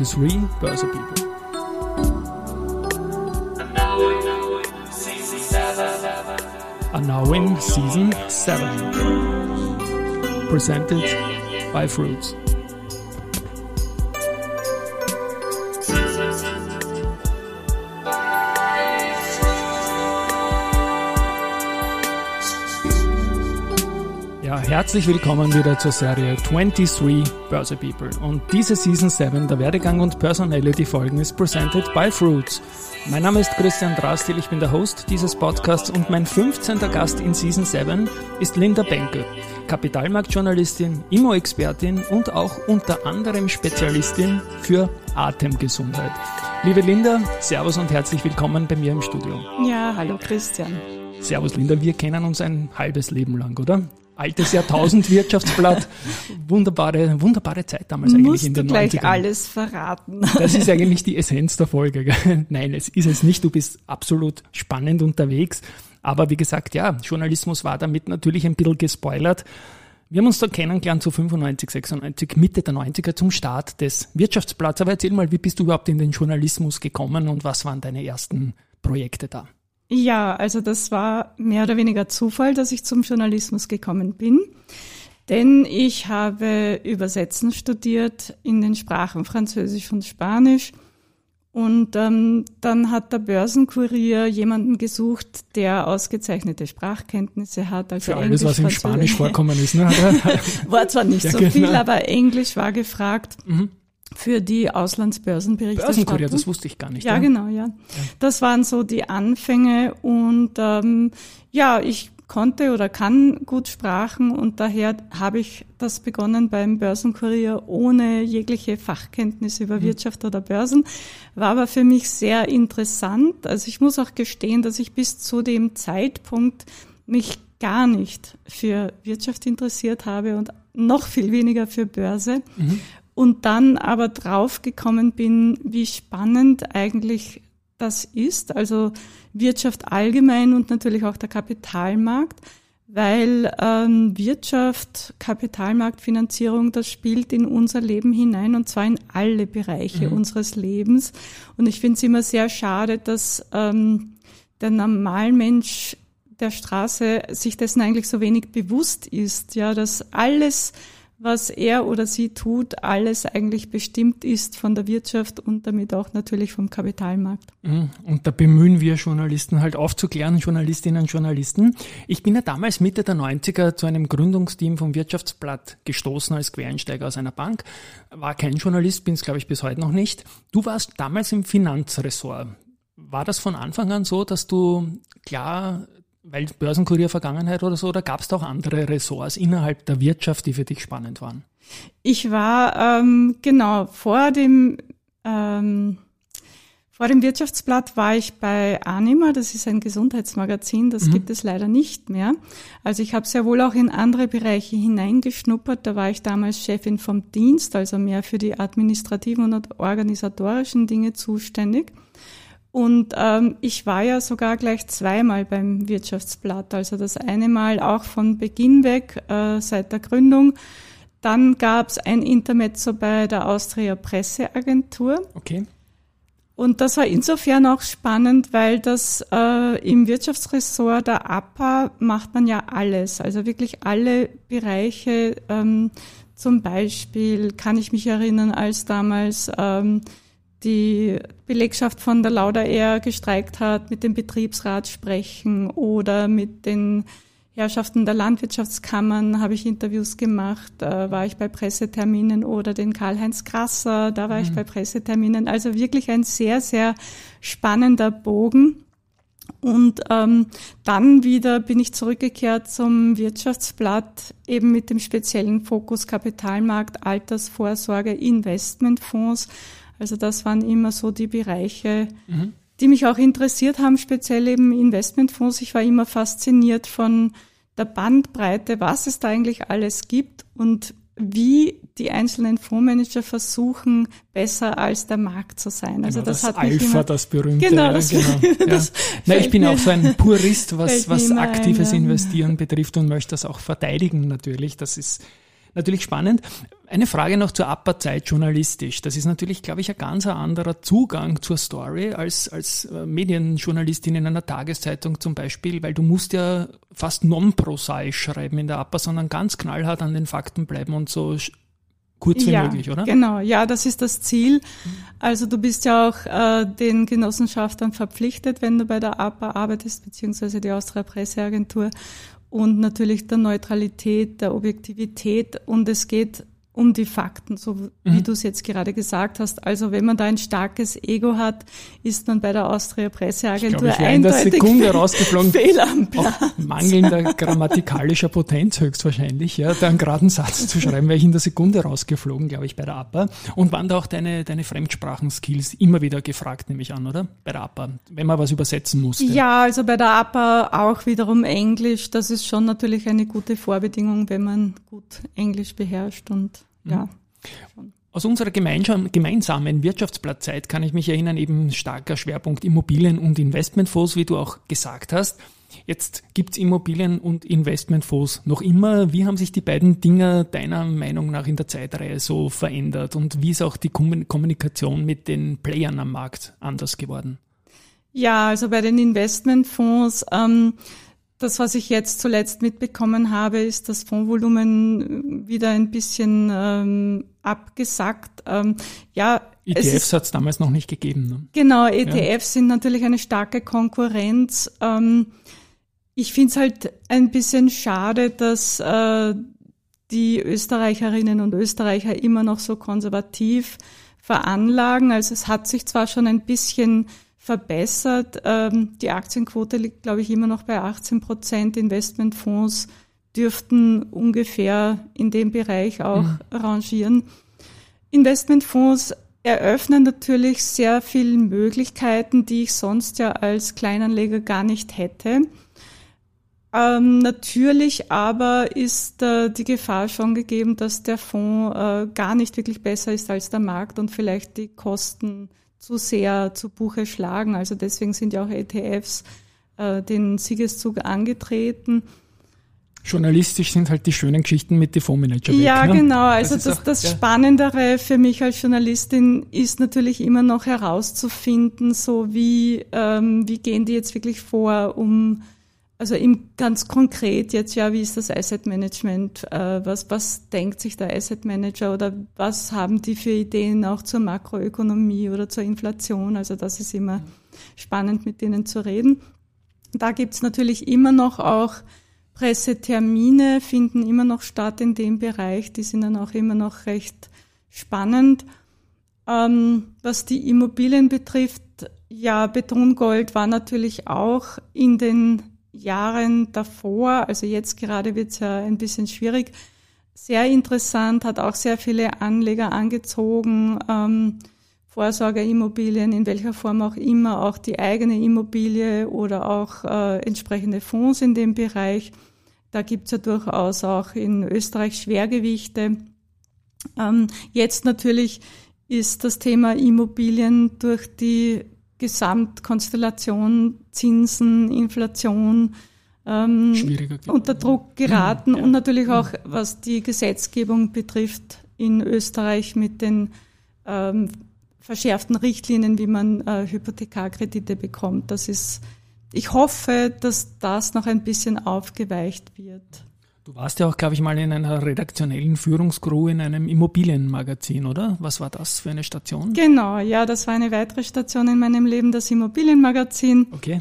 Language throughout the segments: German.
23 Börse People. Are now in season 7. Presented by Fruits. Herzlich willkommen wieder zur Serie 23 Börse People. Und diese Season 7 der Werdegang und Personality Folgen ist presented by Fruits. Mein Name ist Christian Drastil, ich bin der Host dieses Podcasts und mein 15. Gast in Season 7 ist Linda Benke, Kapitalmarktjournalistin, Immo-Expertin und auch unter anderem Spezialistin für Atemgesundheit. Liebe Linda, Servus und herzlich willkommen bei mir im Studio. Ja, hallo Christian. Servus Linda, wir kennen uns ein halbes Leben lang, oder? Altes Jahrtausend-Wirtschaftsblatt. Wunderbare, wunderbare Zeit damals Musst eigentlich in den du gleich 90ern. alles verraten. Das ist eigentlich die Essenz der Folge. Nein, es ist es nicht. Du bist absolut spannend unterwegs. Aber wie gesagt, ja, Journalismus war damit natürlich ein bisschen gespoilert. Wir haben uns da kennengelernt zu 95, 96, Mitte der 90er zum Start des Wirtschaftsblatts. Aber erzähl mal, wie bist du überhaupt in den Journalismus gekommen und was waren deine ersten Projekte da? Ja, also das war mehr oder weniger Zufall, dass ich zum Journalismus gekommen bin. Denn ich habe Übersetzen studiert in den Sprachen Französisch und Spanisch. Und ähm, dann hat der Börsenkurier jemanden gesucht, der ausgezeichnete Sprachkenntnisse hat. Also Für alles, Englisch, was in Spanisch vorkommen ist. Ne? war zwar nicht ja, so genau. viel, aber Englisch war gefragt. Mhm für die Auslandsbörsenberichterstattung. Börsenkurier, das wusste ich gar nicht. Ja, ja. genau, ja. ja. Das waren so die Anfänge und ähm, ja, ich konnte oder kann gut Sprachen und daher habe ich das begonnen beim Börsenkurier ohne jegliche Fachkenntnis über mhm. Wirtschaft oder Börsen. War aber für mich sehr interessant. Also ich muss auch gestehen, dass ich bis zu dem Zeitpunkt mich gar nicht für Wirtschaft interessiert habe und noch viel weniger für Börse. Mhm und dann aber draufgekommen bin, wie spannend eigentlich das ist, also Wirtschaft allgemein und natürlich auch der Kapitalmarkt, weil ähm, Wirtschaft, Kapitalmarktfinanzierung, das spielt in unser Leben hinein und zwar in alle Bereiche mhm. unseres Lebens. Und ich finde es immer sehr schade, dass ähm, der Normalmensch der Straße sich dessen eigentlich so wenig bewusst ist, ja, dass alles was er oder sie tut, alles eigentlich bestimmt ist von der Wirtschaft und damit auch natürlich vom Kapitalmarkt. Mhm. Und da bemühen wir Journalisten halt aufzuklären, Journalistinnen und Journalisten. Ich bin ja damals Mitte der 90er zu einem Gründungsteam vom Wirtschaftsblatt gestoßen als Quereinsteiger aus einer Bank. War kein Journalist, bin es glaube ich bis heute noch nicht. Du warst damals im Finanzressort. War das von Anfang an so, dass du klar weil Börsenkurier Vergangenheit oder so, oder gab es da auch andere Ressorts innerhalb der Wirtschaft, die für dich spannend waren? Ich war ähm, genau vor dem ähm, vor dem Wirtschaftsblatt war ich bei Anima, das ist ein Gesundheitsmagazin, das mhm. gibt es leider nicht mehr. Also ich habe sehr wohl auch in andere Bereiche hineingeschnuppert. Da war ich damals Chefin vom Dienst, also mehr für die administrativen und organisatorischen Dinge zuständig. Und ähm, ich war ja sogar gleich zweimal beim Wirtschaftsblatt. Also das eine Mal auch von Beginn weg, äh, seit der Gründung. Dann gab es ein Intermezzo bei der Austria Presseagentur. Okay. Und das war insofern auch spannend, weil das äh, im Wirtschaftsressort der APA macht man ja alles, also wirklich alle Bereiche. Ähm, zum Beispiel kann ich mich erinnern, als damals ähm, die Belegschaft von der Lauda Air gestreikt hat, mit dem Betriebsrat sprechen oder mit den Herrschaften der Landwirtschaftskammern habe ich Interviews gemacht, da war ich bei Presseterminen oder den Karl-Heinz Krasser, da war mhm. ich bei Presseterminen. Also wirklich ein sehr, sehr spannender Bogen. Und ähm, dann wieder bin ich zurückgekehrt zum Wirtschaftsblatt, eben mit dem speziellen Fokus Kapitalmarkt, Altersvorsorge, Investmentfonds also das waren immer so die Bereiche, mhm. die mich auch interessiert haben, speziell eben Investmentfonds. Ich war immer fasziniert von der Bandbreite, was es da eigentlich alles gibt und wie die einzelnen Fondsmanager versuchen, besser als der Markt zu sein. Also genau, das, das hat Alpha, immer, das berühmte. Genau, das, genau. Ja. Na, ich bin auch so ein Purist, was, was aktives ein, ja. Investieren betrifft und möchte das auch verteidigen natürlich. Das ist natürlich spannend. Eine Frage noch zur APA-Zeit journalistisch. Das ist natürlich, glaube ich, ein ganz anderer Zugang zur Story als, als äh, Medienjournalistin in einer Tageszeitung zum Beispiel, weil du musst ja fast non-prosaisch schreiben in der APA, sondern ganz knallhart an den Fakten bleiben und so kurz wie ja, möglich, oder? Genau, ja, das ist das Ziel. Also du bist ja auch äh, den Genossenschaftern verpflichtet, wenn du bei der APA arbeitest, beziehungsweise die Austria Presseagentur und natürlich der Neutralität, der Objektivität. Und es geht um die Fakten, so wie mhm. du es jetzt gerade gesagt hast. Also wenn man da ein starkes Ego hat, ist man bei der Austria Presseagentur ich glaub, ich eindeutig in der Sekunde rausgeflogen. Fehl am Platz. Mangelnder grammatikalischer Potenz höchstwahrscheinlich, ja, da einen geraden Satz zu schreiben, wäre ich in der Sekunde rausgeflogen, glaube ich, bei der APA. Und waren da auch deine, deine Fremdsprachenskills immer wieder gefragt, nehme ich an, oder? Bei der APA, wenn man was übersetzen musste. Ja, also bei der APA auch wiederum Englisch. Das ist schon natürlich eine gute Vorbedingung, wenn man gut Englisch beherrscht und ja. Mhm. Aus unserer gemeinsamen Wirtschaftsplatzzeit kann ich mich erinnern, eben starker Schwerpunkt Immobilien und Investmentfonds, wie du auch gesagt hast. Jetzt gibt's Immobilien- und Investmentfonds noch immer. Wie haben sich die beiden Dinge deiner Meinung nach in der Zeitreihe so verändert und wie ist auch die Kommunikation mit den Playern am Markt anders geworden? Ja, also bei den Investmentfonds ähm, das, was ich jetzt zuletzt mitbekommen habe, ist das Fondsvolumen wieder ein bisschen ähm, abgesackt. Ähm, ja, ETFs hat es damals noch nicht gegeben. Ne? Genau, ETFs ja. sind natürlich eine starke Konkurrenz. Ähm, ich finde es halt ein bisschen schade, dass äh, die Österreicherinnen und Österreicher immer noch so konservativ veranlagen. Also es hat sich zwar schon ein bisschen verbessert. Ähm, die Aktienquote liegt, glaube ich, immer noch bei 18 Prozent. Investmentfonds dürften ungefähr in dem Bereich auch mhm. rangieren. Investmentfonds eröffnen natürlich sehr viele Möglichkeiten, die ich sonst ja als Kleinanleger gar nicht hätte. Ähm, natürlich aber ist äh, die Gefahr schon gegeben, dass der Fonds äh, gar nicht wirklich besser ist als der Markt und vielleicht die Kosten zu sehr zu Buche schlagen. Also deswegen sind ja auch ETFs äh, den Siegeszug angetreten. Journalistisch sind halt die schönen Geschichten mit den Fondsmanager. Ja, ne? genau. Also das, das, auch, das ja. Spannendere für mich als Journalistin ist natürlich immer noch herauszufinden, so wie, ähm, wie gehen die jetzt wirklich vor, um also im ganz konkret jetzt ja, wie ist das Asset Management? Äh, was, was denkt sich der Asset Manager oder was haben die für Ideen auch zur Makroökonomie oder zur Inflation? Also das ist immer spannend, mit denen zu reden. Da gibt's natürlich immer noch auch Pressetermine, finden immer noch statt in dem Bereich. Die sind dann auch immer noch recht spannend. Ähm, was die Immobilien betrifft, ja, Betongold war natürlich auch in den Jahren davor, also jetzt gerade wird es ja ein bisschen schwierig, sehr interessant, hat auch sehr viele Anleger angezogen, ähm, Vorsorgeimmobilien, in welcher Form auch immer, auch die eigene Immobilie oder auch äh, entsprechende Fonds in dem Bereich. Da gibt's ja durchaus auch in Österreich Schwergewichte. Ähm, jetzt natürlich ist das Thema Immobilien durch die Gesamtkonstellation Zinsen, Inflation ähm, unter Druck geraten ja. und natürlich auch, was die Gesetzgebung betrifft in Österreich mit den ähm, verschärften Richtlinien, wie man äh, Hypothekarkredite bekommt. Das ist, ich hoffe, dass das noch ein bisschen aufgeweicht wird. Du warst ja auch, glaube ich, mal in einer redaktionellen Führungscrew in einem Immobilienmagazin, oder? Was war das für eine Station? Genau, ja, das war eine weitere Station in meinem Leben, das Immobilienmagazin. Okay.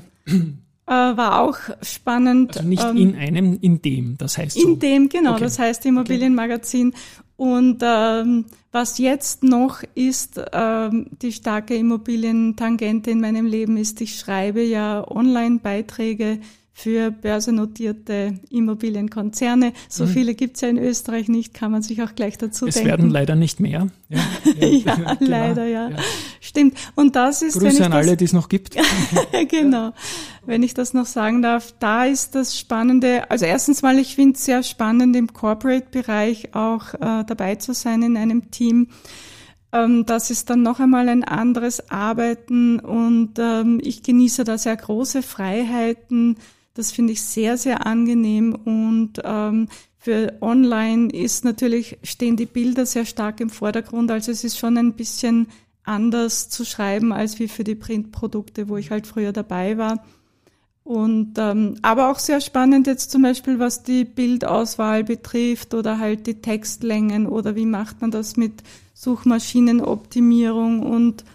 Äh, war auch spannend. Also nicht ähm, in einem, in dem, das heißt so. In dem, genau, okay. das heißt Immobilienmagazin. Und ähm, was jetzt noch ist, ähm, die starke Immobilientangente in meinem Leben ist, ich schreibe ja Online-Beiträge für börsennotierte Immobilienkonzerne. So mhm. viele gibt's ja in Österreich nicht, kann man sich auch gleich dazu es denken. Es werden leider nicht mehr. Ja, ja, ja genau. leider, ja. ja. Stimmt. Und das ist. Grüße an das, alle, die es noch gibt. genau. Wenn ich das noch sagen darf, da ist das Spannende. Also erstens mal, ich finde es sehr spannend, im Corporate-Bereich auch äh, dabei zu sein in einem Team ähm, das ist dann noch einmal ein anderes Arbeiten und ähm, ich genieße da sehr große Freiheiten, Das finde ich sehr, sehr angenehm und ähm, für online ist natürlich, stehen die Bilder sehr stark im Vordergrund. Also es ist schon ein bisschen anders zu schreiben als wie für die Printprodukte, wo ich halt früher dabei war. Und ähm, aber auch sehr spannend jetzt zum Beispiel, was die Bildauswahl betrifft oder halt die Textlängen oder wie macht man das mit Suchmaschinenoptimierung und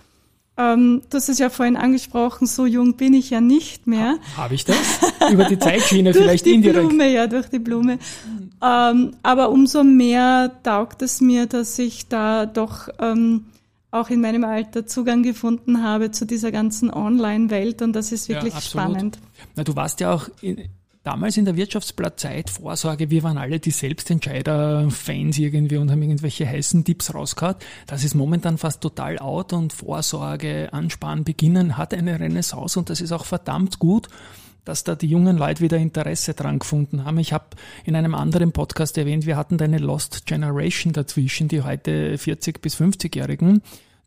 ähm, das ist ja vorhin angesprochen, so jung bin ich ja nicht mehr. Habe ich das? Über die Zeitschiene durch vielleicht die indirekt. Blume, ja, durch die Blume. Ähm, aber umso mehr taugt es mir, dass ich da doch ähm, auch in meinem Alter Zugang gefunden habe zu dieser ganzen Online-Welt und das ist wirklich ja, spannend. Na, du warst ja auch in, damals in der Wirtschaftsblattzeit Vorsorge, wir waren alle die Selbstentscheider-Fans irgendwie und haben irgendwelche heißen Tipps rausgehauen. Das ist momentan fast total out und Vorsorge, Ansparen, Beginnen hat eine Renaissance und das ist auch verdammt gut dass da die jungen Leute wieder Interesse dran gefunden haben. Ich habe in einem anderen Podcast erwähnt, wir hatten da eine Lost Generation dazwischen, die heute 40 bis 50-Jährigen,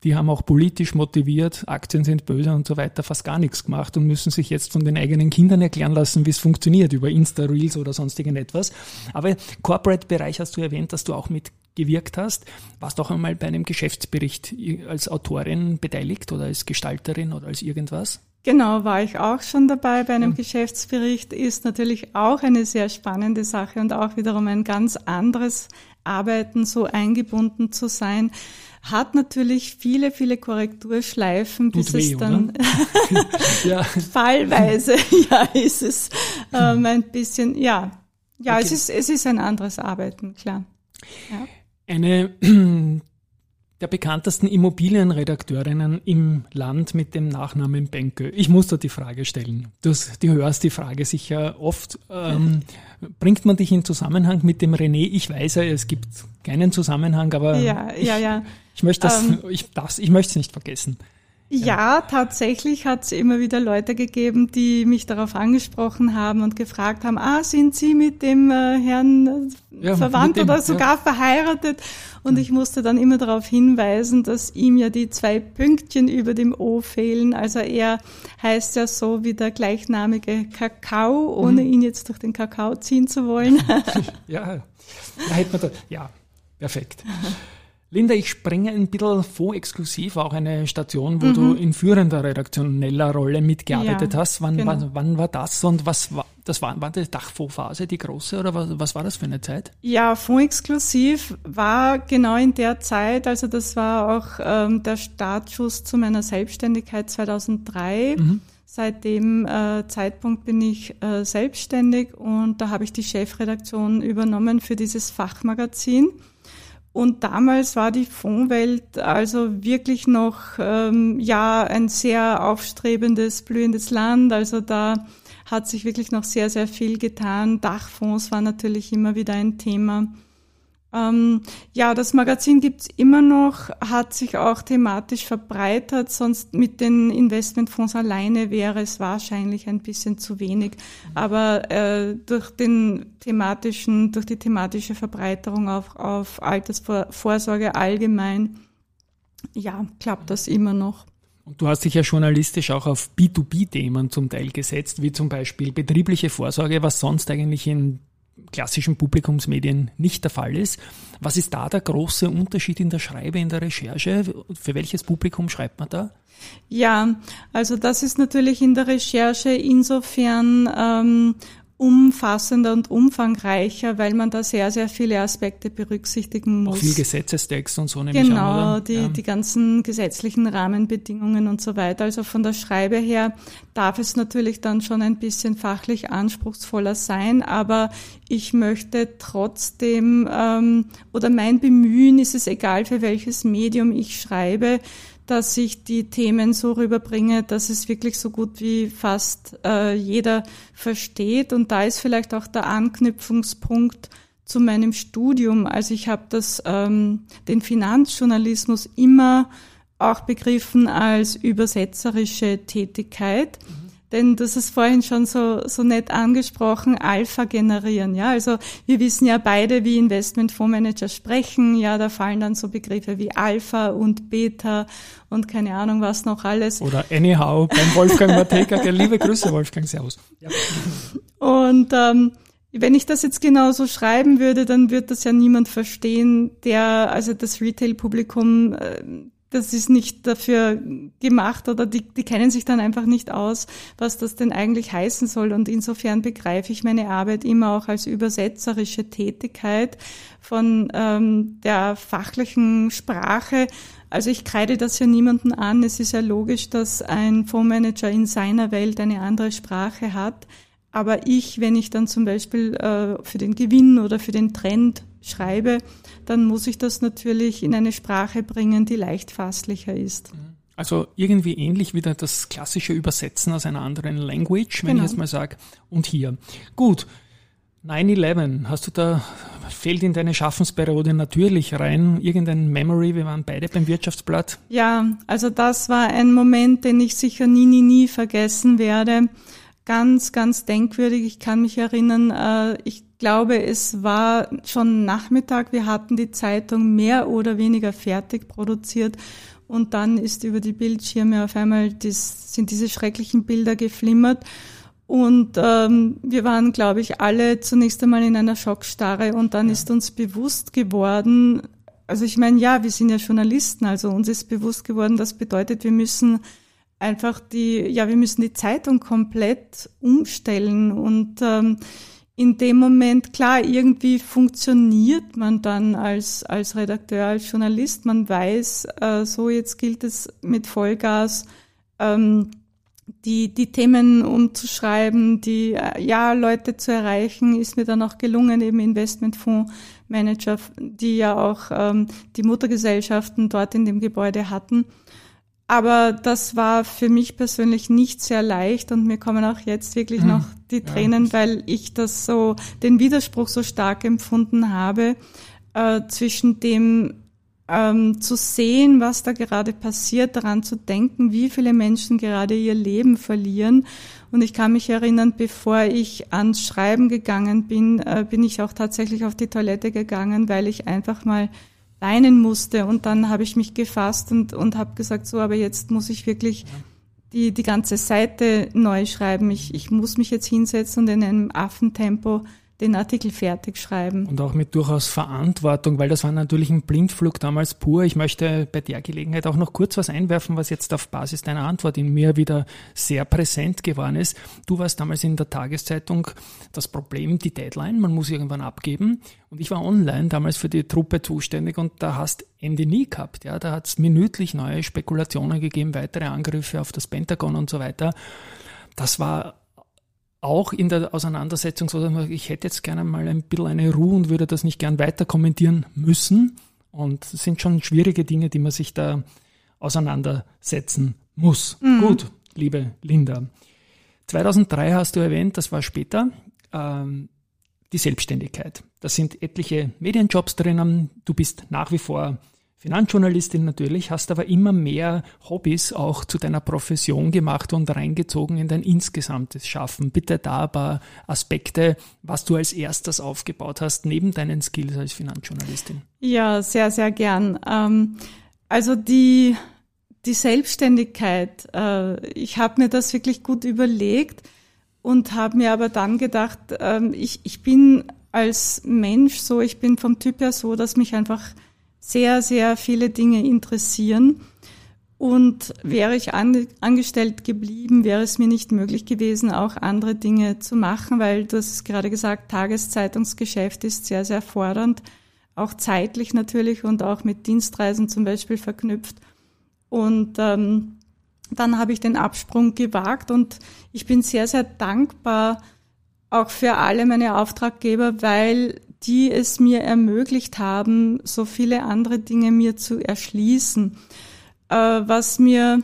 die haben auch politisch motiviert, Aktien sind böse und so weiter, fast gar nichts gemacht und müssen sich jetzt von den eigenen Kindern erklären lassen, wie es funktioniert über Insta-Reels oder sonstigen etwas. Aber Corporate-Bereich hast du erwähnt, dass du auch mitgewirkt hast. Warst du auch einmal bei einem Geschäftsbericht als Autorin beteiligt oder als Gestalterin oder als irgendwas? Genau, war ich auch schon dabei bei einem ja. Geschäftsbericht. Ist natürlich auch eine sehr spannende Sache und auch wiederum ein ganz anderes Arbeiten, so eingebunden zu sein hat natürlich viele, viele Korrekturschleifen, bis weh, es dann ja. fallweise, ja, ist es ähm, ein bisschen, ja, ja, okay. es ist, es ist ein anderes Arbeiten, klar. Ja. Eine der bekanntesten Immobilienredakteurinnen im Land mit dem Nachnamen Benke. Ich muss da die Frage stellen. Du, du hörst die Frage sicher oft. Ähm, bringt man dich in Zusammenhang mit dem René? Ich weiß ja, es gibt keinen Zusammenhang, aber ja, ja, ja. Ich, ich möchte das, ähm, ich, das, ich möchte es nicht vergessen. Ja, tatsächlich hat es immer wieder Leute gegeben, die mich darauf angesprochen haben und gefragt haben, ah, sind Sie mit dem äh, Herrn ja, verwandt dem, oder sogar ja. verheiratet? Und ich musste dann immer darauf hinweisen, dass ihm ja die zwei Pünktchen über dem O fehlen. Also er heißt ja so wie der gleichnamige Kakao, ohne mhm. ihn jetzt durch den Kakao ziehen zu wollen. ja, da hätte man da, ja, perfekt. Linda, ich springe ein bisschen vor exklusiv, auch eine Station, wo mhm. du in führender redaktioneller Rolle mitgearbeitet ja, hast. Wann, genau. wann, wann, war das und was war das? War, war die Dachfondsphase die große oder was, was war das für eine Zeit? Ja, Fondsexklusiv war genau in der Zeit, also das war auch ähm, der Startschuss zu meiner Selbstständigkeit 2003. Mhm. Seit dem äh, Zeitpunkt bin ich äh, selbstständig und da habe ich die Chefredaktion übernommen für dieses Fachmagazin. Und damals war die Fondswelt also wirklich noch ähm, ja ein sehr aufstrebendes, blühendes Land. Also da hat sich wirklich noch sehr, sehr viel getan. Dachfonds war natürlich immer wieder ein Thema. Ähm, ja, das Magazin gibt's immer noch, hat sich auch thematisch verbreitert, sonst mit den Investmentfonds alleine wäre es wahrscheinlich ein bisschen zu wenig. Aber äh, durch den thematischen, durch die thematische Verbreiterung auf, auf Altersvorsorge allgemein, ja, klappt das immer noch. Und du hast dich ja journalistisch auch auf B2B-Themen zum Teil gesetzt, wie zum Beispiel betriebliche Vorsorge, was sonst eigentlich in klassischen Publikumsmedien nicht der Fall ist. Was ist da der große Unterschied in der Schreibe, in der Recherche? Für welches Publikum schreibt man da? Ja, also das ist natürlich in der Recherche insofern ähm, umfassender und umfangreicher, weil man da sehr, sehr viele Aspekte berücksichtigen muss. Auch viel Gesetzestext und so nämlich Genau, an, die, ja. die ganzen gesetzlichen Rahmenbedingungen und so weiter. Also von der Schreibe her darf es natürlich dann schon ein bisschen fachlich anspruchsvoller sein, aber ich möchte trotzdem, ähm, oder mein Bemühen ist es egal, für welches Medium ich schreibe, dass ich die Themen so rüberbringe, dass es wirklich so gut wie fast äh, jeder versteht. Und da ist vielleicht auch der Anknüpfungspunkt zu meinem Studium. Also ich habe das ähm, den Finanzjournalismus immer auch begriffen als übersetzerische Tätigkeit. Mhm denn das ist vorhin schon so, so nett angesprochen, Alpha generieren. Ja, also wir wissen ja beide, wie Investmentfondsmanager sprechen. Ja, da fallen dann so Begriffe wie Alpha und Beta und keine Ahnung was noch alles. Oder Anyhow beim Wolfgang Mateka. Liebe Grüße, Wolfgang, Servus. Ja. Und ähm, wenn ich das jetzt genauso schreiben würde, dann wird das ja niemand verstehen, der, also das Retail-Publikum, äh, das ist nicht dafür gemacht oder die, die kennen sich dann einfach nicht aus, was das denn eigentlich heißen soll. Und insofern begreife ich meine Arbeit immer auch als übersetzerische Tätigkeit von ähm, der fachlichen Sprache. Also ich kreide das ja niemanden an. Es ist ja logisch, dass ein Fondsmanager in seiner Welt eine andere Sprache hat. Aber ich, wenn ich dann zum Beispiel äh, für den Gewinn oder für den Trend schreibe, dann muss ich das natürlich in eine Sprache bringen, die leicht fasslicher ist. Also irgendwie ähnlich wie das klassische Übersetzen aus einer anderen Language, wenn genau. ich jetzt mal sage. Und hier. Gut. 9-11, hast du da, fällt in deine Schaffensperiode natürlich rein, irgendein Memory, wir waren beide beim Wirtschaftsblatt. Ja, also das war ein Moment, den ich sicher nie, nie, nie vergessen werde ganz, ganz denkwürdig. Ich kann mich erinnern, äh, ich glaube, es war schon Nachmittag. Wir hatten die Zeitung mehr oder weniger fertig produziert. Und dann ist über die Bildschirme auf einmal, das, sind diese schrecklichen Bilder geflimmert. Und ähm, wir waren, glaube ich, alle zunächst einmal in einer Schockstarre. Und dann ja. ist uns bewusst geworden, also ich meine, ja, wir sind ja Journalisten, also uns ist bewusst geworden, das bedeutet, wir müssen einfach die, ja, wir müssen die Zeitung komplett umstellen und ähm, in dem Moment, klar, irgendwie funktioniert man dann als, als Redakteur, als Journalist. Man weiß, äh, so jetzt gilt es mit Vollgas, ähm, die, die Themen umzuschreiben, die, äh, ja, Leute zu erreichen, ist mir dann auch gelungen, eben Investmentfondsmanager, die ja auch ähm, die Muttergesellschaften dort in dem Gebäude hatten. Aber das war für mich persönlich nicht sehr leicht und mir kommen auch jetzt wirklich mhm. noch die Tränen, ja. weil ich das so, den Widerspruch so stark empfunden habe, äh, zwischen dem ähm, zu sehen, was da gerade passiert, daran zu denken, wie viele Menschen gerade ihr Leben verlieren. Und ich kann mich erinnern, bevor ich ans Schreiben gegangen bin, äh, bin ich auch tatsächlich auf die Toilette gegangen, weil ich einfach mal weinen musste. Und dann habe ich mich gefasst und, und habe gesagt, so, aber jetzt muss ich wirklich die, die ganze Seite neu schreiben. Ich, ich muss mich jetzt hinsetzen und in einem Affentempo den Artikel fertig schreiben. Und auch mit durchaus Verantwortung, weil das war natürlich ein Blindflug damals pur. Ich möchte bei der Gelegenheit auch noch kurz was einwerfen, was jetzt auf Basis deiner Antwort in mir wieder sehr präsent geworden ist. Du warst damals in der Tageszeitung das Problem, die Deadline, man muss irgendwann abgeben. Und ich war online damals für die Truppe zuständig und da hast Ende nie gehabt. Ja, da hat es minütlich neue Spekulationen gegeben, weitere Angriffe auf das Pentagon und so weiter. Das war auch in der Auseinandersetzung so, ich hätte jetzt gerne mal ein bisschen eine Ruhe und würde das nicht gern weiter kommentieren müssen. Und es sind schon schwierige Dinge, die man sich da auseinandersetzen muss. Mhm. Gut, liebe Linda. 2003 hast du erwähnt, das war später, ähm, die Selbstständigkeit. Da sind etliche Medienjobs drinnen. Du bist nach wie vor Finanzjournalistin natürlich, hast aber immer mehr Hobbys auch zu deiner Profession gemacht und reingezogen in dein insgesamtes Schaffen. Bitte da ein paar Aspekte, was du als erstes aufgebaut hast, neben deinen Skills als Finanzjournalistin. Ja, sehr, sehr gern. Ähm, also die, die Selbstständigkeit, äh, ich habe mir das wirklich gut überlegt und habe mir aber dann gedacht, ähm, ich, ich bin als Mensch so, ich bin vom Typ her so, dass mich einfach sehr, sehr viele Dinge interessieren. Und wäre ich an, angestellt geblieben, wäre es mir nicht möglich gewesen, auch andere Dinge zu machen, weil du hast gerade gesagt, Tageszeitungsgeschäft ist sehr, sehr fordernd, auch zeitlich natürlich und auch mit Dienstreisen zum Beispiel verknüpft. Und ähm, dann habe ich den Absprung gewagt und ich bin sehr, sehr dankbar auch für alle meine Auftraggeber, weil die es mir ermöglicht haben, so viele andere Dinge mir zu erschließen. Äh, was mir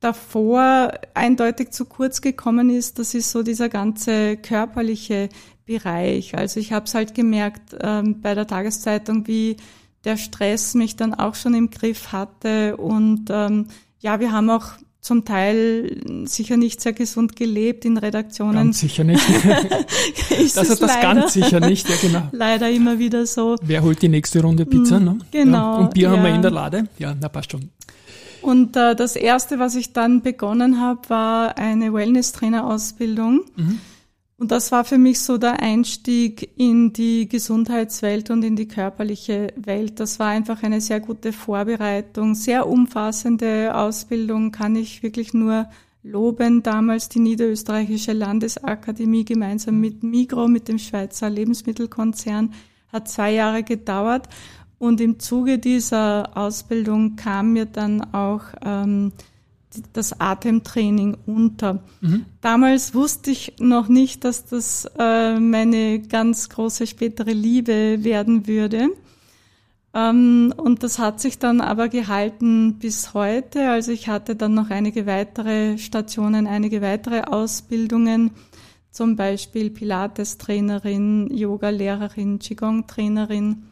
davor eindeutig zu kurz gekommen ist, das ist so dieser ganze körperliche Bereich. Also ich habe es halt gemerkt ähm, bei der Tageszeitung, wie der Stress mich dann auch schon im Griff hatte. Und ähm, ja, wir haben auch zum Teil sicher nicht sehr gesund gelebt in Redaktionen. Ganz sicher nicht. ist das hat das leider, ganz sicher nicht, ja genau. leider immer wieder so. Wer holt die nächste Runde Pizza? Mm, Ne? genau, Ja. Und Bier haben wir ja. in der Lade? Ja, na passt schon. Und äh, das erste, was ich dann begonnen habe, war eine Wellness-Trainer-Ausbildung. Mhm. Und das war für mich so der Einstieg in die Gesundheitswelt und in die körperliche Welt. Das war einfach eine sehr gute Vorbereitung, sehr umfassende Ausbildung, kann ich wirklich nur loben. Damals die Niederösterreichische Landesakademie gemeinsam mit Migro, mit dem Schweizer Lebensmittelkonzern, hat zwei Jahre gedauert. Und im Zuge dieser Ausbildung kam mir dann auch ähm, das Atemtraining unter. Damals wusste ich noch nicht, dass das äh, meine ganz große spätere Liebe werden würde. Ähm, und das hat sich dann aber gehalten bis heute. Also ich hatte dann noch einige weitere Stationen, einige weitere Ausbildungen, zum Beispiel Pilates-Trainerin, Yoga-Lehrerin, Qigong-Trainerin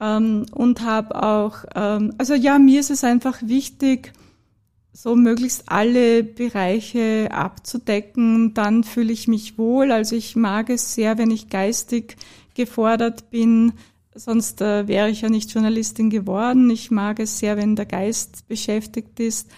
ähm, und habe auch, ähm, also ja, mir ist es einfach wichtig, so möglichst alle Bereiche abzudecken. Dann fühle ich mich wohl. Also ich mag es sehr, wenn ich geistig gefordert bin. Sonst äh, wäre ich ja nicht Journalistin geworden. Ich mag es sehr, wenn der Geist beschäftigt ist.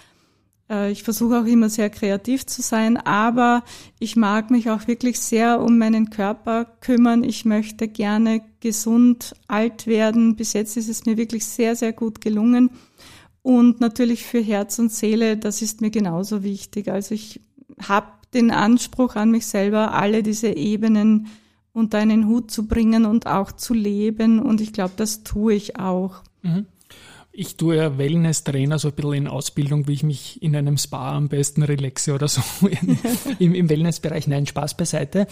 Äh, ich versuche auch immer sehr kreativ zu sein, aber ich mag mich auch wirklich sehr um meinen Körper kümmern. Ich möchte gerne gesund alt werden. Bis jetzt ist es mir wirklich sehr, sehr gut gelungen. Und natürlich für Herz und Seele, das ist mir genauso wichtig. Also ich habe den Anspruch an mich selber, alle diese Ebenen unter einen Hut zu bringen und auch zu leben. Und ich glaube, das tue ich auch. Ich tue ja Wellness-Trainer so ein bisschen in Ausbildung, wie ich mich in einem Spa am besten relaxe oder so im, im Wellnessbereich. Nein, Spaß beiseite.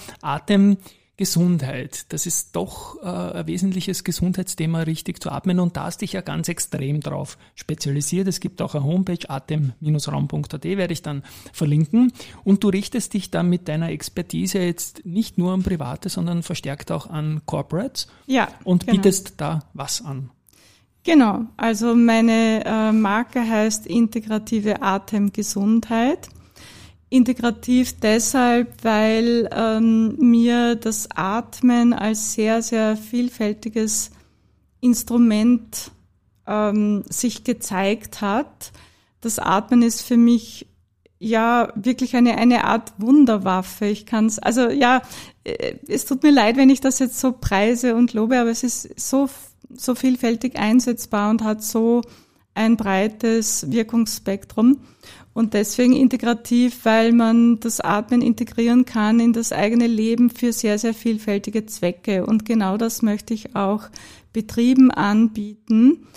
Atemgesundheit, das ist doch äh, ein wesentliches Gesundheitsthema, richtig zu atmen und da hast dich ja ganz extrem drauf spezialisiert. Es gibt auch eine Homepage, atem-raum.at, werde ich dann verlinken. Und du richtest dich dann mit deiner Expertise jetzt nicht nur an Private, sondern verstärkt auch an Corporates Ja. und genau. bietest da was an. Genau, also meine äh, Marke heißt integrative Atemgesundheit. Integrativ deshalb, weil ähm, mir das Atmen als sehr, sehr vielfältiges Instrument ähm, sich gezeigt hat. Das Atmen ist für mich ja wirklich eine, eine Art Wunderwaffe. Ich kann es, also ja, äh, es tut mir leid, wenn ich das jetzt so preise und lobe, aber es ist so, so vielfältig einsetzbar und hat so ein breites Wirkungsspektrum. Und deswegen integrativ, weil man das Atmen integrieren kann in das eigene Leben für sehr, sehr vielfältige Zwecke. Und genau das möchte ich auch Betrieben anbieten,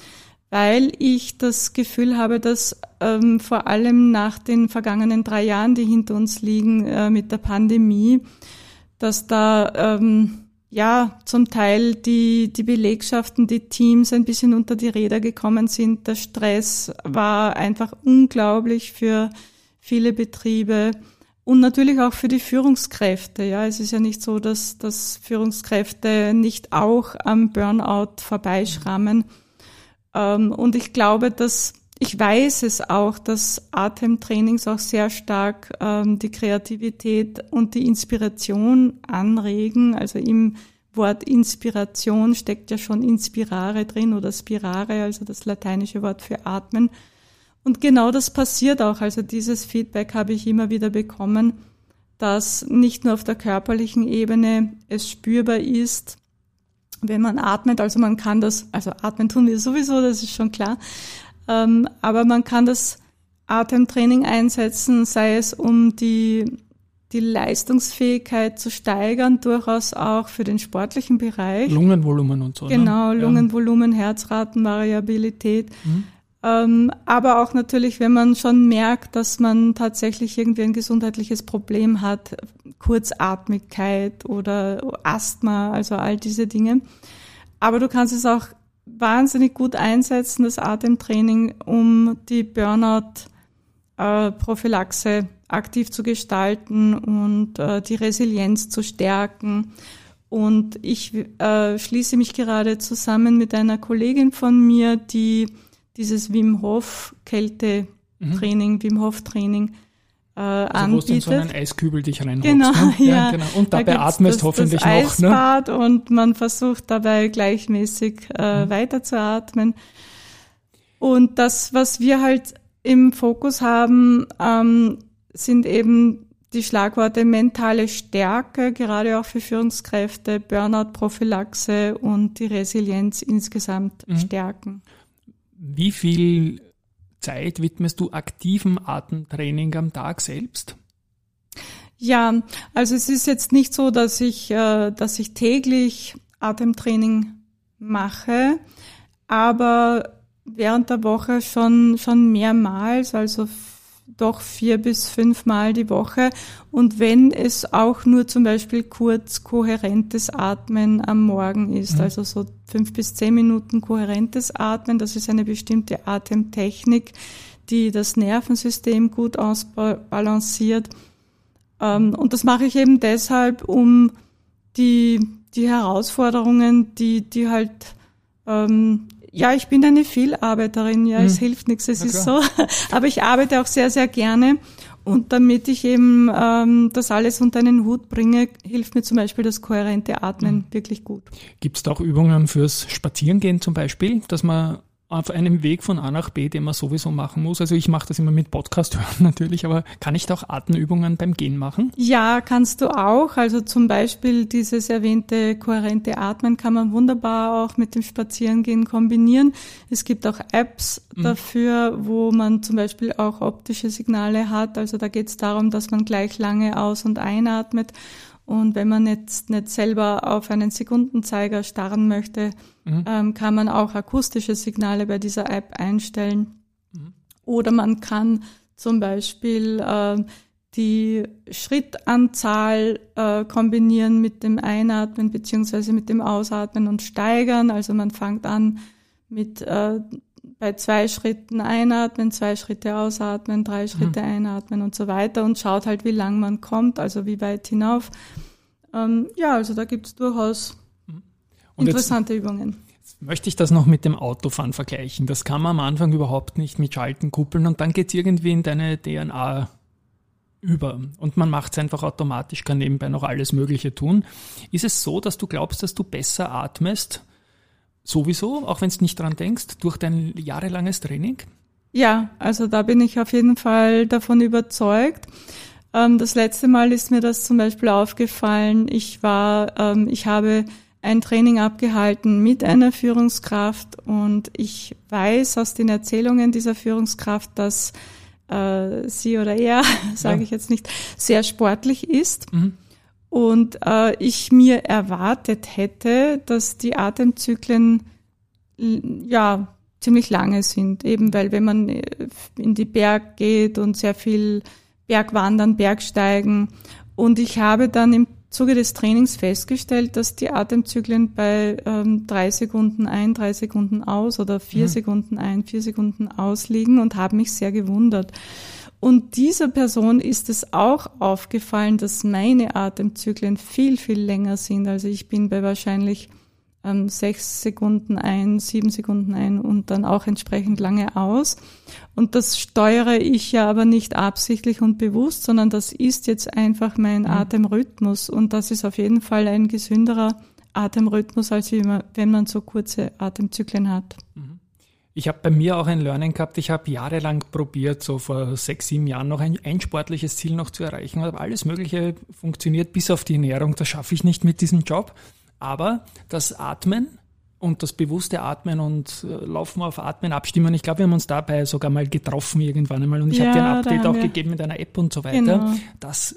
weil ich das Gefühl habe, dass ähm, vor allem nach den vergangenen drei Jahren, die hinter uns liegen äh, mit der Pandemie, dass da ähm, ja zum Teil die, die Belegschaften, die Teams ein bisschen unter die Räder gekommen sind. Der Stress war einfach unglaublich für viele Betriebe und natürlich auch für die Führungskräfte. Ja, es ist ja nicht so, dass, dass Führungskräfte nicht auch am Burnout vorbeischrammen. Ähm, und ich glaube, dass ich weiß es auch, dass Atemtrainings auch sehr stark ähm, die Kreativität und die Inspiration anregen. Also im Wort Inspiration steckt ja schon Inspirare drin oder Spirare, also das lateinische Wort für Atmen. Und genau das passiert auch. Also dieses Feedback habe ich immer wieder bekommen, dass nicht nur auf der körperlichen Ebene es spürbar ist, wenn man atmet. Also man kann das, also atmen tun wir sowieso, das ist schon klar. Ähm, aber man kann das Atemtraining einsetzen, sei es um die, die Leistungsfähigkeit zu steigern, durchaus auch für den sportlichen Bereich. Lungenvolumen und so. Genau, ne? Lungenvolumen, Herzratenvariabilität. Mhm. Ähm, aber auch natürlich, wenn man schon merkt, dass man tatsächlich irgendwie ein gesundheitliches Problem hat, Kurzatmigkeit oder Asthma, also all diese Dinge. Aber du kannst es auch wahnsinnig gut einsetzen, das Atemtraining, um die Burnout-Prophylaxe aktiv zu gestalten und äh, die Resilienz zu stärken. Und ich äh, schließe mich gerade zusammen mit einer Kollegin von mir, die dieses Wim Hof Kälte Training, Wim Hof Training äh, also anbietet. Wo du so einen Eiskübel dich reinholst. Genau, ne? ja. ja genau. Und dabei da atmest das, hoffentlich das noch. Ne? Eisbad ne? und man versucht dabei gleichmäßig äh, mhm. weiter zu atmen. Und das, was wir halt im Fokus haben, ähm, sind eben die Schlagworte mentale Stärke, gerade auch für Führungskräfte, Burnout-Prophylaxe und die Resilienz insgesamt mhm. stärken. Wie viel Zeit widmest du aktivem Atemtraining am Tag selbst? Ja, also es ist jetzt nicht so, dass ich, äh, dass ich täglich Atemtraining mache, aber während der Woche schon, schon mehrmals, also doch vier bis fünfmal die Woche. Und wenn es auch nur zum Beispiel kurz kohärentes Atmen am Morgen ist, mhm. also so fünf bis zehn Minuten kohärentes Atmen, das ist eine bestimmte Atemtechnik, die das Nervensystem gut ausbalanciert. Ähm, und das mache ich eben deshalb, um die, die Herausforderungen, die, die halt ähm, ja, ich bin eine Vielarbeiterin, ja, hm. es hilft nichts, es ist so. Aber ich arbeite auch sehr, sehr gerne. Und damit ich eben ähm, das alles unter einen Hut bringe, hilft mir zum Beispiel das kohärente Atmen mhm. wirklich gut. Gibt es da auch Übungen fürs Spazierengehen zum Beispiel, dass man auf einem Weg von A nach B, den man sowieso machen muss. Also ich mache das immer mit Podcast hören natürlich, aber kann ich da auch Atemübungen beim Gehen machen? Ja, kannst du auch. Also zum Beispiel dieses erwähnte kohärente Atmen kann man wunderbar auch mit dem Spazierengehen kombinieren. Es gibt auch Apps mhm. dafür, wo man zum Beispiel auch optische Signale hat. Also da geht es darum, dass man gleich lange aus- und einatmet und wenn man jetzt nicht selber auf einen Sekundenzeiger starren möchte, mhm. ähm, kann man auch akustische Signale bei dieser App einstellen. Mhm. Oder man kann zum Beispiel äh, die Schrittanzahl äh, kombinieren mit dem Einatmen beziehungsweise mit dem Ausatmen und steigern. Also man fängt an mit äh, bei zwei Schritten einatmen, zwei Schritte ausatmen, drei mhm. Schritte mhm. einatmen und so weiter und schaut halt, wie lang man kommt, also wie weit hinauf. Ähm, ja, also da gibt es durchaus mhm. und interessante jetzt, Übungen. Jetzt möchte ich das noch mit dem Autofahren vergleichen. Das kann man am Anfang überhaupt nicht mit Schalten kuppeln und dann geht es irgendwie in deine DNA über und man macht es einfach automatisch, kann nebenbei noch alles Mögliche tun. Ist es so, dass du glaubst, dass du besser atmest, Sowieso, auch wenn du nicht dran denkst, durch dein jahrelanges Training? Ja, also da bin ich auf jeden Fall davon überzeugt. Ähm, das letzte Mal ist mir das zum Beispiel aufgefallen. Ich war, ähm, ich habe ein Training abgehalten mit einer Führungskraft und ich weiß aus den Erzählungen dieser Führungskraft, dass äh, sie oder er, sage ja. ich jetzt nicht, sehr sportlich ist. Mhm und äh, ich mir erwartet hätte, dass die Atemzyklen ja ziemlich lange sind, eben weil wenn man äh, in die Berg geht und sehr viel Bergwandern, Bergsteigen und ich habe dann im Zuge des Trainings festgestellt, dass die Atemzyklen bei ähm, drei Sekunden ein, drei Sekunden aus oder vier mhm. Sekunden ein, vier Sekunden aus liegen und habe mich sehr gewundert. Und dieser Person ist es auch aufgefallen, dass meine Atemzyklen viel, viel länger sind. Also ich bin bei wahrscheinlich ähm, sechs Sekunden ein, sieben Sekunden ein und dann auch entsprechend lange aus. Und das steuere ich ja aber nicht absichtlich und bewusst, sondern das ist jetzt einfach mein mhm. Atemrhythmus. Und das ist auf jeden Fall ein gesünderer Atemrhythmus, als wenn man so kurze Atemzyklen hat. Mhm. Ich habe bei mir auch ein Learning gehabt. Ich habe jahrelang probiert, so vor sechs, sieben Jahren noch ein, ein sportliches Ziel noch zu erreichen. Aber alles Mögliche funktioniert bis auf die Ernährung. Das schaffe ich nicht mit diesem Job. Aber das Atmen und das bewusste Atmen und äh, Laufen auf Atmen abstimmen. Ich glaube, wir haben uns dabei sogar mal getroffen irgendwann einmal und ich ja, habe dir ein Update auch gegeben mit einer App und so weiter. Genau. Das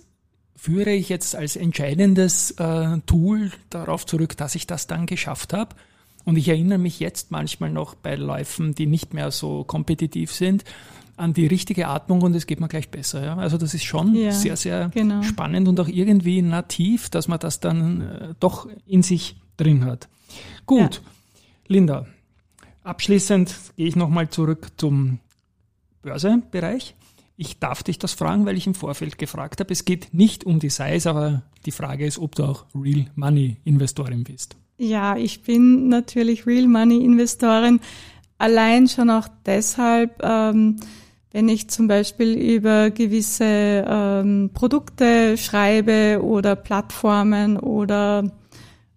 führe ich jetzt als entscheidendes äh, Tool darauf zurück, dass ich das dann geschafft habe. Und ich erinnere mich jetzt manchmal noch bei Läufen, die nicht mehr so kompetitiv sind, an die richtige Atmung und es geht mir gleich besser. Ja? Also das ist schon ja, sehr, sehr genau. spannend und auch irgendwie nativ, dass man das dann äh, doch in sich drin hat. Gut, ja. Linda, abschließend gehe ich nochmal zurück zum Börsebereich. Ich darf dich das fragen, weil ich im Vorfeld gefragt habe. Es geht nicht um die Size, aber die Frage ist, ob du auch Real Money Investorin bist. Ja, ich bin natürlich Real Money Investorin. Allein schon auch deshalb, ähm, wenn ich zum Beispiel über gewisse ähm, Produkte schreibe oder Plattformen oder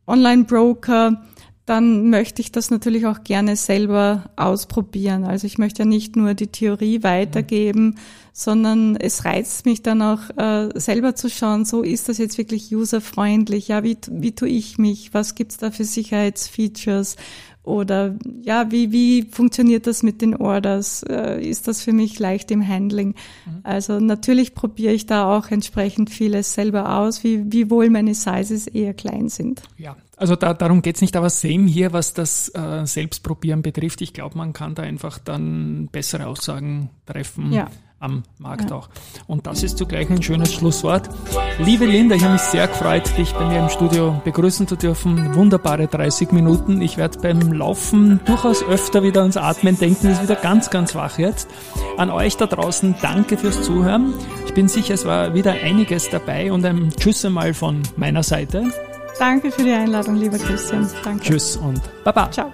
Online-Broker, dann möchte ich das natürlich auch gerne selber ausprobieren. Also ich möchte ja nicht nur die Theorie weitergeben, mhm. sondern es reizt mich dann auch äh, selber zu schauen, so ist das jetzt wirklich userfreundlich, ja, wie, wie tue ich mich, was gibt's da für Sicherheitsfeatures oder ja, wie, wie funktioniert das mit den Orders? Äh, ist das für mich leicht im Handling? Mhm. Also natürlich probiere ich da auch entsprechend vieles selber aus, wie, wie wohl meine Sizes eher klein sind. Ja, also da, darum geht's nicht, aber same hier, was das äh, Selbstprobieren betrifft. Ich glaube, man kann da einfach dann bessere Aussagen treffen. Ja am Markt ja. auch. Und das ist zugleich ein schönes Schlusswort. Liebe Linda, ich habe mich sehr gefreut, dich bei mir im Studio begrüßen zu dürfen. Wunderbare 30 Minuten. Ich werde beim Laufen durchaus öfter wieder ans Atmen denken. Ist wieder ganz, ganz wach jetzt. An euch da draußen danke fürs Zuhören. Ich bin sicher, es war wieder einiges dabei und ein Tschüss einmal von meiner Seite. Danke für die Einladung, lieber Christian. Danke. Tschüss und Baba. Ciao.